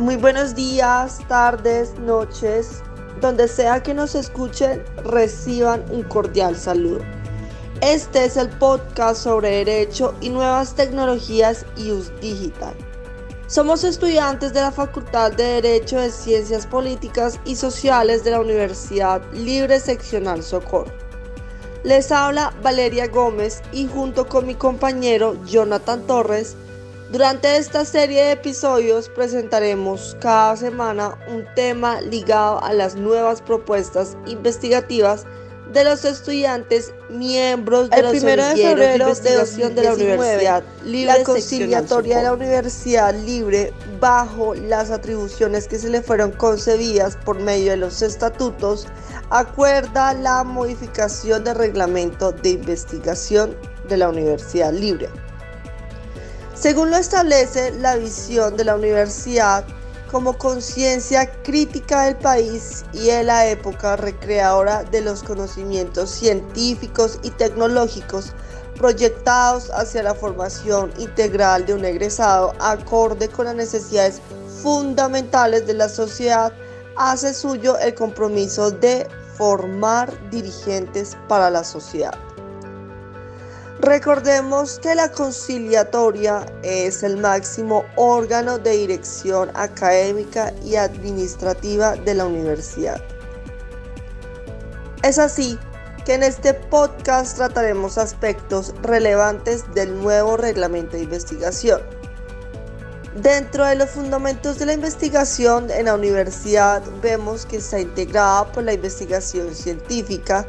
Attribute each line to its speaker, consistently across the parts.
Speaker 1: Muy buenos días, tardes, noches, donde sea que nos escuchen, reciban un cordial saludo. Este es el podcast sobre Derecho y Nuevas Tecnologías US Digital. Somos estudiantes de la Facultad de Derecho de Ciencias Políticas y Sociales de la Universidad Libre Seccional Socorro. Les habla Valeria Gómez y junto con mi compañero Jonathan Torres, durante esta serie de episodios presentaremos cada semana un tema ligado a las nuevas propuestas investigativas de los estudiantes miembros de
Speaker 2: el
Speaker 1: los
Speaker 2: primero de febrero
Speaker 1: de investigación de, la Universidad Libre
Speaker 2: la conciliatoria de la Universidad Libre
Speaker 1: bajo las atribuciones que se le fueron concebidas por medio de los estatutos acuerda la modificación del reglamento de investigación de la Universidad Libre según lo establece la visión de la universidad como conciencia crítica del país y de la época recreadora de los conocimientos científicos y tecnológicos proyectados hacia la formación integral de un egresado acorde con las necesidades fundamentales de la sociedad, hace suyo el compromiso de formar dirigentes para la sociedad. Recordemos que la conciliatoria es el máximo órgano de dirección académica y administrativa de la universidad. Es así que en este podcast trataremos aspectos relevantes del nuevo reglamento de investigación. Dentro de los fundamentos de la investigación en la universidad vemos que está integrada por la investigación científica,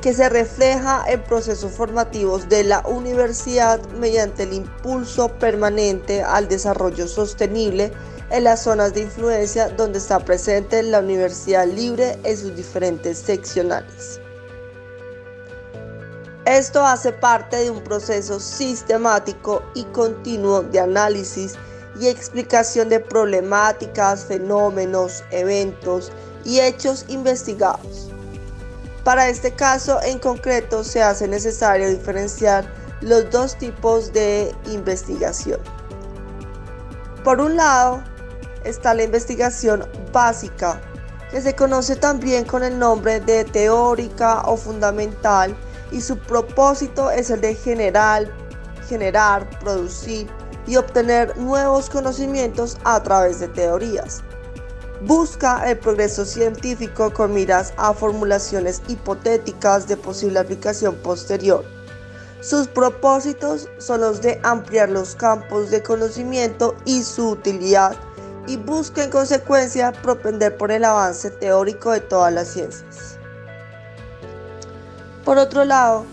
Speaker 1: que se refleja en procesos formativos de la universidad mediante el impulso permanente al desarrollo sostenible en las zonas de influencia donde está presente la Universidad Libre en sus diferentes seccionales. Esto hace parte de un proceso sistemático y continuo de análisis y explicación de problemáticas, fenómenos, eventos y hechos investigados para este caso en concreto se hace necesario diferenciar los dos tipos de investigación. Por un lado está la investigación básica, que se conoce también con el nombre de teórica o fundamental y su propósito es el de generar, generar, producir y obtener nuevos conocimientos a través de teorías busca el progreso científico con miras a formulaciones hipotéticas de posible aplicación posterior. Sus propósitos son los de ampliar los campos de conocimiento y su utilidad y busca en consecuencia propender por el avance teórico de todas las ciencias. Por otro lado,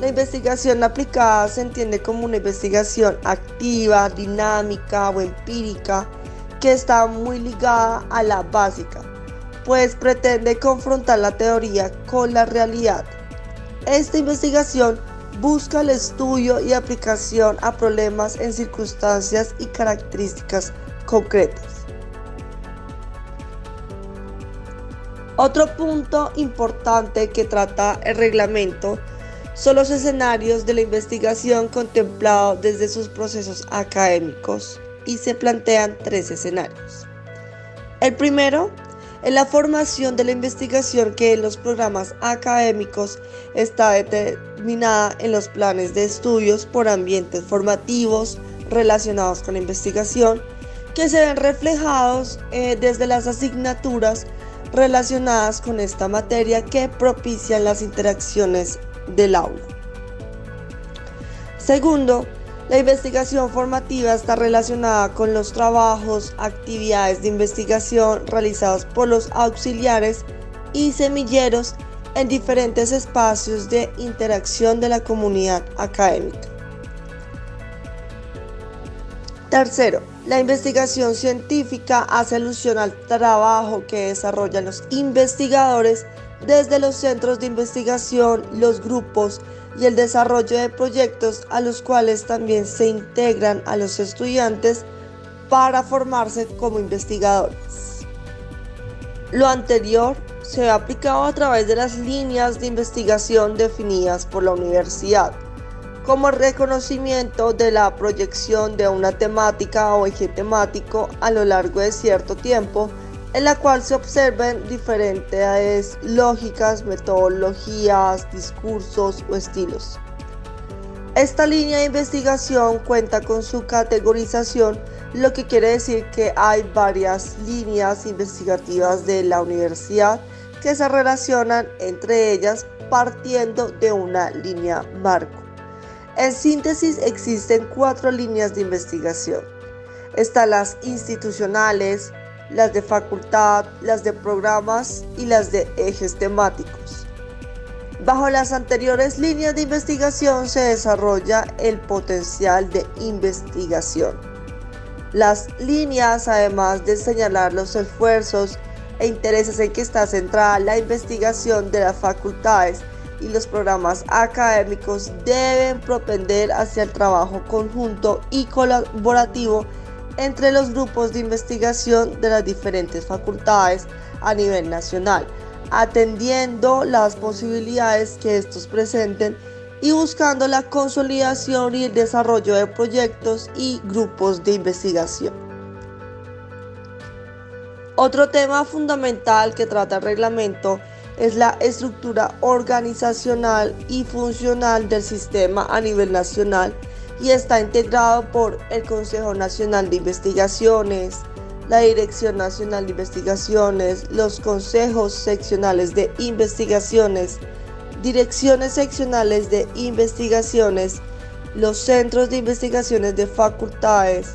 Speaker 1: la investigación aplicada se entiende como una investigación activa, dinámica o empírica que está muy ligada a la básica, pues pretende confrontar la teoría con la realidad. Esta investigación busca el estudio y aplicación a problemas en circunstancias y características concretas. Otro punto importante que trata el reglamento son los escenarios de la investigación contemplados desde sus procesos académicos y se plantean tres escenarios. El primero es la formación de la investigación que en los programas académicos está determinada en los planes de estudios por ambientes formativos relacionados con la investigación que se ven reflejados eh, desde las asignaturas relacionadas con esta materia que propician las interacciones del aula. Segundo, la investigación formativa está relacionada con los trabajos, actividades de investigación realizados por los auxiliares y semilleros en diferentes espacios de interacción de la comunidad académica. Tercero, la investigación científica hace alusión al trabajo que desarrollan los investigadores desde los centros de investigación, los grupos y el desarrollo de proyectos a los cuales también se integran a los estudiantes para formarse como investigadores. Lo anterior se ha aplicado a través de las líneas de investigación definidas por la universidad, como reconocimiento de la proyección de una temática o eje temático a lo largo de cierto tiempo en la cual se observen diferentes lógicas, metodologías, discursos o estilos. Esta línea de investigación cuenta con su categorización, lo que quiere decir que hay varias líneas investigativas de la universidad que se relacionan entre ellas partiendo de una línea marco. En síntesis existen cuatro líneas de investigación. Están las institucionales, las de facultad, las de programas y las de ejes temáticos. Bajo las anteriores líneas de investigación se desarrolla el potencial de investigación. Las líneas, además de señalar los esfuerzos e intereses en que está centrada la investigación de las facultades y los programas académicos, deben propender hacia el trabajo conjunto y colaborativo entre los grupos de investigación de las diferentes facultades a nivel nacional, atendiendo las posibilidades que estos presenten y buscando la consolidación y el desarrollo de proyectos y grupos de investigación. Otro tema fundamental que trata el reglamento es la estructura organizacional y funcional del sistema a nivel nacional y está integrado por el Consejo Nacional de Investigaciones, la Dirección Nacional de Investigaciones, los consejos seccionales de investigaciones, direcciones seccionales de investigaciones, los centros de investigaciones de facultades,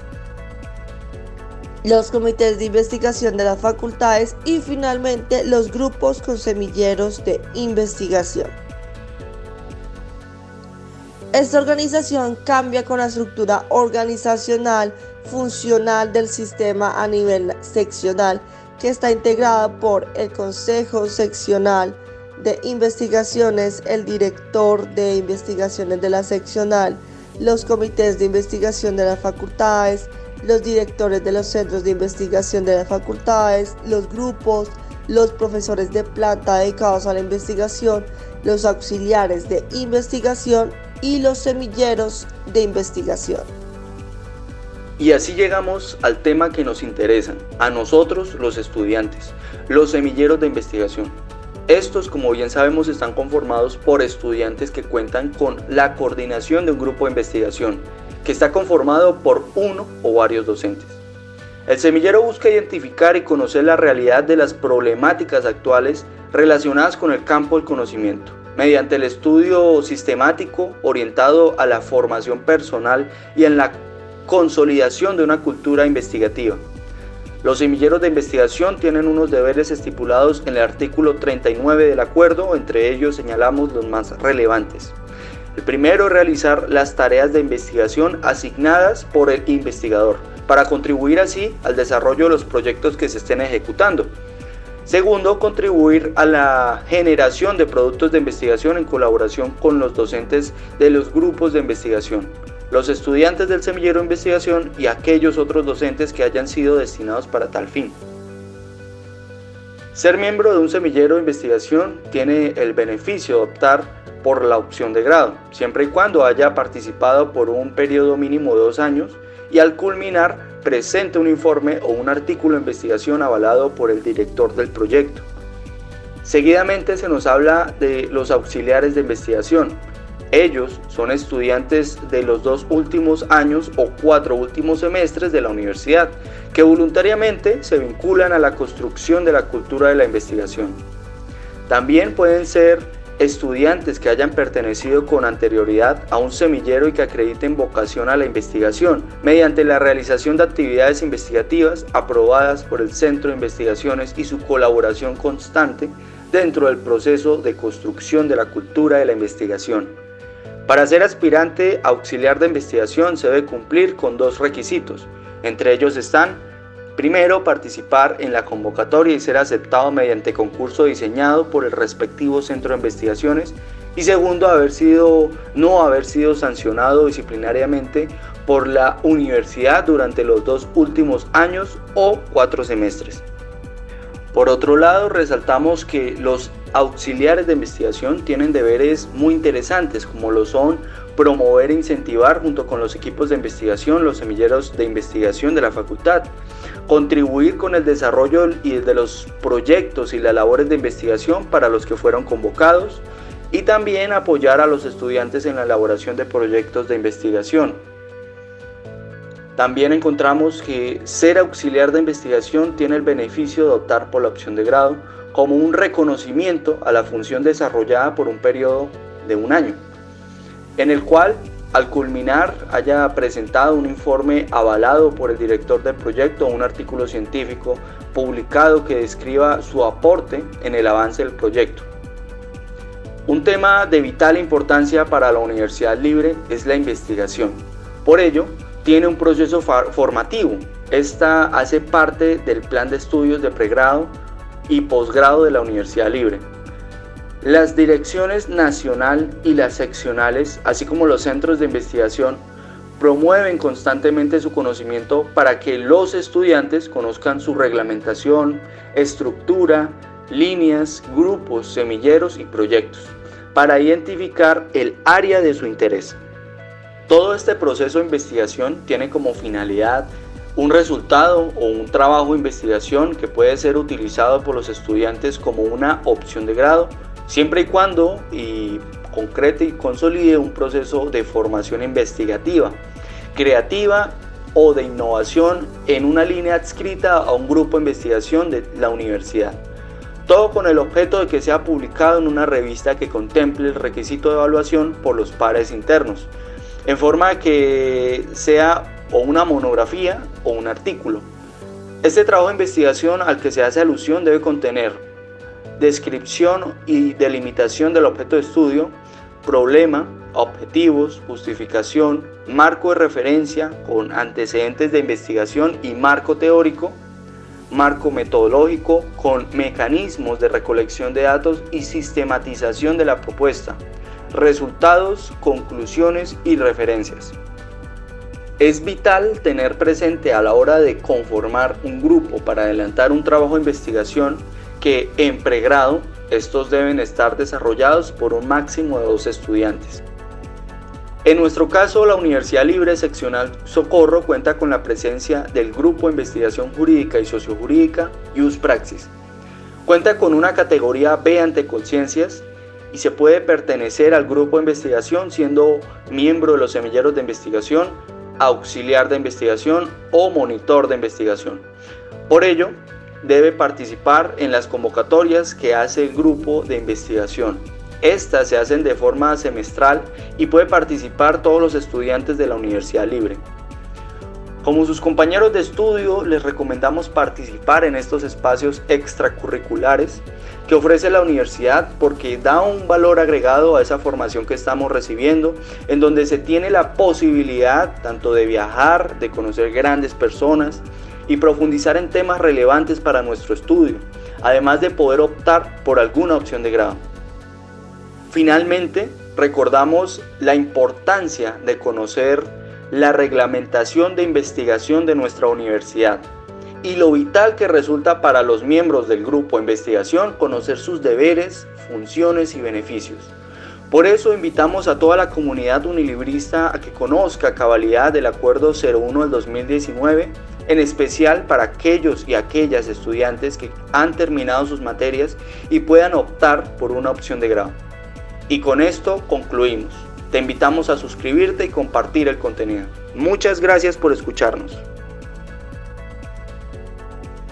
Speaker 1: los comités de investigación de las facultades y finalmente los grupos con semilleros de investigación. Esta organización cambia con la estructura organizacional funcional del sistema a nivel seccional, que está integrada por el Consejo Seccional de Investigaciones, el director de investigaciones de la seccional, los comités de investigación de las facultades, los directores de los centros de investigación de las facultades, los grupos, los profesores de planta dedicados a la investigación, los auxiliares de investigación y los semilleros de investigación.
Speaker 3: Y así llegamos al tema que nos interesa, a nosotros los estudiantes, los semilleros de investigación. Estos, como bien sabemos, están conformados por estudiantes que cuentan con la coordinación de un grupo de investigación, que está conformado por uno o varios docentes. El semillero busca identificar y conocer la realidad de las problemáticas actuales relacionadas con el campo del conocimiento mediante el estudio sistemático orientado a la formación personal y en la consolidación de una cultura investigativa. Los semilleros de investigación tienen unos deberes estipulados en el artículo 39 del acuerdo, entre ellos señalamos los más relevantes. El primero es realizar las tareas de investigación asignadas por el investigador, para contribuir así al desarrollo de los proyectos que se estén ejecutando. Segundo, contribuir a la generación de productos de investigación en colaboración con los docentes de los grupos de investigación, los estudiantes del semillero de investigación y aquellos otros docentes que hayan sido destinados para tal fin. Ser miembro de un semillero de investigación tiene el beneficio de optar por la opción de grado, siempre y cuando haya participado por un periodo mínimo de dos años y al culminar presente un informe o un artículo de investigación avalado por el director del proyecto. Seguidamente se nos habla de los auxiliares de investigación. Ellos son estudiantes de los dos últimos años o cuatro últimos semestres de la universidad, que voluntariamente se vinculan a la construcción de la cultura de la investigación. También pueden ser estudiantes que hayan pertenecido con anterioridad a un semillero y que acrediten vocación a la investigación mediante la realización de actividades investigativas aprobadas por el Centro de Investigaciones y su colaboración constante dentro del proceso de construcción de la cultura de la investigación. Para ser aspirante auxiliar de investigación se debe cumplir con dos requisitos. Entre ellos están Primero, participar en la convocatoria y ser aceptado mediante concurso diseñado por el respectivo centro de investigaciones. Y segundo, haber sido, no haber sido sancionado disciplinariamente por la universidad durante los dos últimos años o cuatro semestres. Por otro lado, resaltamos que los auxiliares de investigación tienen deberes muy interesantes como lo son promover e incentivar junto con los equipos de investigación, los semilleros de investigación de la facultad, contribuir con el desarrollo y de los proyectos y las labores de investigación para los que fueron convocados y también apoyar a los estudiantes en la elaboración de proyectos de investigación. También encontramos que ser auxiliar de investigación tiene el beneficio de optar por la opción de grado como un reconocimiento a la función desarrollada por un periodo de un año, en el cual al culminar haya presentado un informe avalado por el director del proyecto o un artículo científico publicado que describa su aporte en el avance del proyecto. Un tema de vital importancia para la Universidad Libre es la investigación. Por ello, tiene un proceso formativo. Esta hace parte del plan de estudios de pregrado y posgrado de la Universidad Libre. Las direcciones nacional y las seccionales, así como los centros de investigación, promueven constantemente su conocimiento para que los estudiantes conozcan su reglamentación, estructura, líneas, grupos, semilleros y proyectos, para identificar el área de su interés. Todo este proceso de investigación tiene como finalidad un resultado o un trabajo de investigación que puede ser utilizado por los estudiantes como una opción de grado, siempre y cuando y concrete y consolide un proceso de formación investigativa, creativa o de innovación en una línea adscrita a un grupo de investigación de la universidad. Todo con el objeto de que sea publicado en una revista que contemple el requisito de evaluación por los pares internos, en forma que sea o una monografía o un artículo. Este trabajo de investigación al que se hace alusión debe contener descripción y delimitación del objeto de estudio, problema, objetivos, justificación, marco de referencia con antecedentes de investigación y marco teórico, marco metodológico con mecanismos de recolección de datos y sistematización de la propuesta, resultados, conclusiones y referencias. Es vital tener presente a la hora de conformar un grupo para adelantar un trabajo de investigación que en pregrado estos deben estar desarrollados por un máximo de dos estudiantes. En nuestro caso, la Universidad Libre Seccional Socorro cuenta con la presencia del Grupo de Investigación Jurídica y Sociojurídica Ius Praxis. Cuenta con una categoría B ante conciencias y se puede pertenecer al grupo de investigación siendo miembro de los semilleros de investigación, auxiliar de investigación o monitor de investigación. Por ello, debe participar en las convocatorias que hace el grupo de investigación estas se hacen de forma semestral y puede participar todos los estudiantes de la Universidad Libre. Como sus compañeros de estudio, les recomendamos participar en estos espacios extracurriculares que ofrece la universidad porque da un valor agregado a esa formación que estamos recibiendo, en donde se tiene la posibilidad tanto de viajar, de conocer grandes personas y profundizar en temas relevantes para nuestro estudio, además de poder optar por alguna opción de grado. Finalmente, recordamos la importancia de conocer la reglamentación de investigación de nuestra universidad y lo vital que resulta para los miembros del grupo de investigación conocer sus deberes, funciones y beneficios. Por eso invitamos a toda la comunidad unilibrista a que conozca cabalidad del Acuerdo 01 del 2019, en especial para aquellos y aquellas estudiantes que han terminado sus materias y puedan optar por una opción de grado. Y con esto concluimos. Te invitamos a suscribirte y compartir el contenido. Muchas gracias por escucharnos.